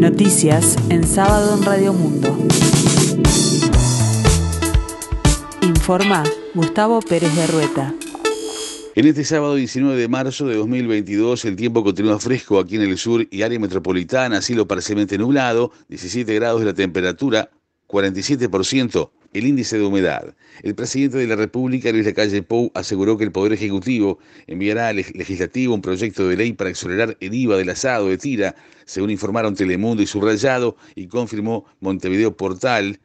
Noticias en sábado en Radio Mundo. Informa Gustavo Pérez de Rueta. En este sábado 19 de marzo de 2022 el tiempo continúa fresco aquí en el sur y área metropolitana, cielo parcialmente nublado, 17 grados de la temperatura, 47% el índice de humedad. El presidente de la República, Luis Lacalle Pou, aseguró que el Poder Ejecutivo enviará al Legislativo un proyecto de ley para exonerar el IVA del asado de tira, según informaron Telemundo y Subrayado, y confirmó Montevideo Portal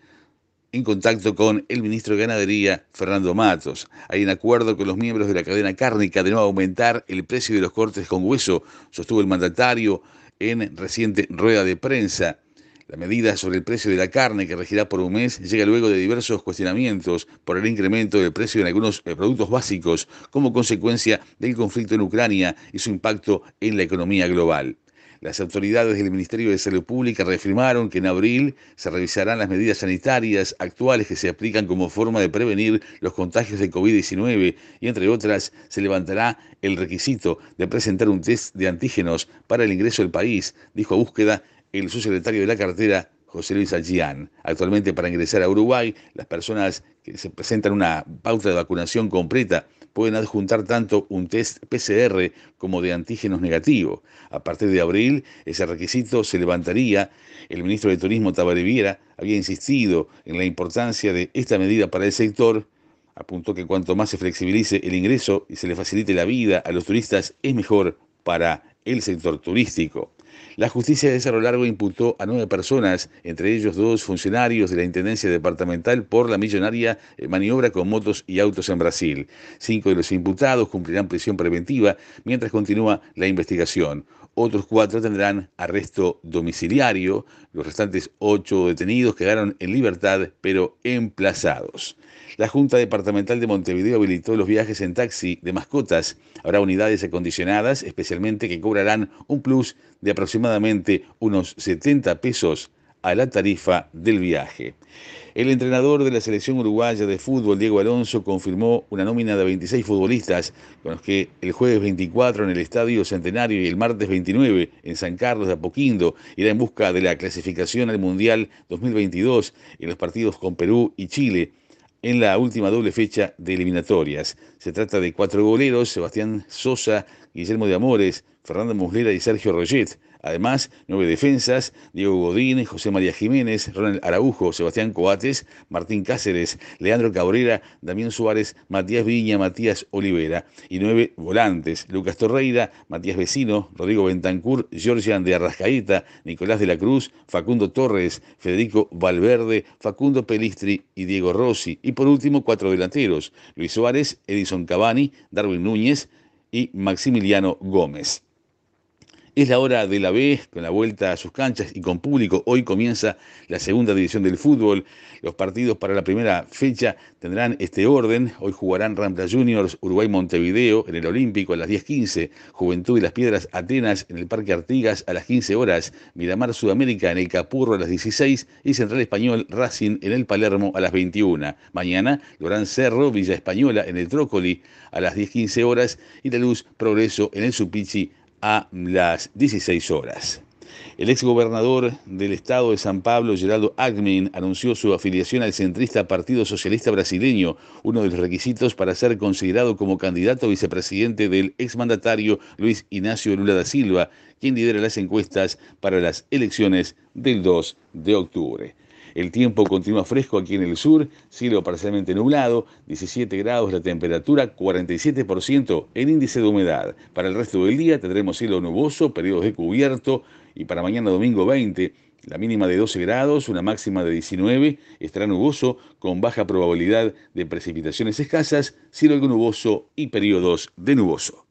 en contacto con el ministro de Ganadería, Fernando Matos. Hay un acuerdo con los miembros de la cadena cárnica de no aumentar el precio de los cortes con hueso, sostuvo el mandatario en reciente rueda de prensa. La medida sobre el precio de la carne que regirá por un mes llega luego de diversos cuestionamientos por el incremento del precio en algunos eh, productos básicos como consecuencia del conflicto en Ucrania y su impacto en la economía global. Las autoridades del Ministerio de Salud Pública reafirmaron que en abril se revisarán las medidas sanitarias actuales que se aplican como forma de prevenir los contagios de COVID-19 y entre otras se levantará el requisito de presentar un test de antígenos para el ingreso al país, dijo a búsqueda el subsecretario de la cartera, José Luis Algián. Actualmente, para ingresar a Uruguay, las personas que se presentan una pauta de vacunación completa pueden adjuntar tanto un test PCR como de antígenos negativo. A partir de abril, ese requisito se levantaría. El ministro de Turismo, Tabaré Viera, había insistido en la importancia de esta medida para el sector. Apuntó que cuanto más se flexibilice el ingreso y se le facilite la vida a los turistas, es mejor para el sector turístico. La justicia de Cerro Largo imputó a nueve personas, entre ellos dos funcionarios de la Intendencia Departamental, por la millonaria eh, maniobra con motos y autos en Brasil. Cinco de los imputados cumplirán prisión preventiva mientras continúa la investigación. Otros cuatro tendrán arresto domiciliario. Los restantes ocho detenidos quedaron en libertad, pero emplazados. La Junta Departamental de Montevideo habilitó los viajes en taxi de mascotas. Habrá unidades acondicionadas, especialmente que cobrarán un plus de aproximadamente unos 70 pesos a la tarifa del viaje. El entrenador de la selección uruguaya de fútbol, Diego Alonso, confirmó una nómina de 26 futbolistas, con los que el jueves 24 en el Estadio Centenario y el martes 29 en San Carlos de Apoquindo irá en busca de la clasificación al Mundial 2022 en los partidos con Perú y Chile en la última doble fecha de eliminatorias. Se trata de cuatro goleros, Sebastián Sosa, Guillermo de Amores, Fernando Muslera y Sergio Roget. Además, nueve defensas, Diego Godín, José María Jiménez, Ronald Araujo, Sebastián Coates, Martín Cáceres, Leandro Cabrera, Damián Suárez, Matías Viña, Matías Olivera. Y nueve volantes, Lucas Torreira, Matías Vecino, Rodrigo Bentancur, Georgian de Arrascaeta, Nicolás de la Cruz, Facundo Torres, Federico Valverde, Facundo Pelistri y Diego Rossi. Y por último, cuatro delanteros, Luis Suárez, Edison Cavani, Darwin Núñez y Maximiliano Gómez. Es la hora de la B, con la vuelta a sus canchas y con público. Hoy comienza la segunda división del fútbol. Los partidos para la primera fecha tendrán este orden. Hoy jugarán Rampla Juniors, Uruguay Montevideo en el Olímpico a las 10.15, Juventud y las Piedras Atenas en el Parque Artigas a las 15 horas, Miramar Sudamérica en el Capurro a las 16 y Central Español Racing en el Palermo a las 21. Mañana Lorán Cerro, Villa Española en el Trócoli a las 10.15 horas y La Luz Progreso en el Supichi a las 16 horas. El exgobernador del estado de San Pablo, Geraldo Agmin, anunció su afiliación al centrista Partido Socialista Brasileño, uno de los requisitos para ser considerado como candidato a vicepresidente del exmandatario Luis Ignacio Lula da Silva, quien lidera las encuestas para las elecciones del 2 de octubre. El tiempo continúa fresco aquí en el sur, cielo parcialmente nublado, 17 grados la temperatura, 47% el índice de humedad. Para el resto del día tendremos cielo nuboso, periodos de cubierto y para mañana domingo 20 la mínima de 12 grados, una máxima de 19, estará nuboso con baja probabilidad de precipitaciones escasas, cielo algo nuboso y periodos de nuboso.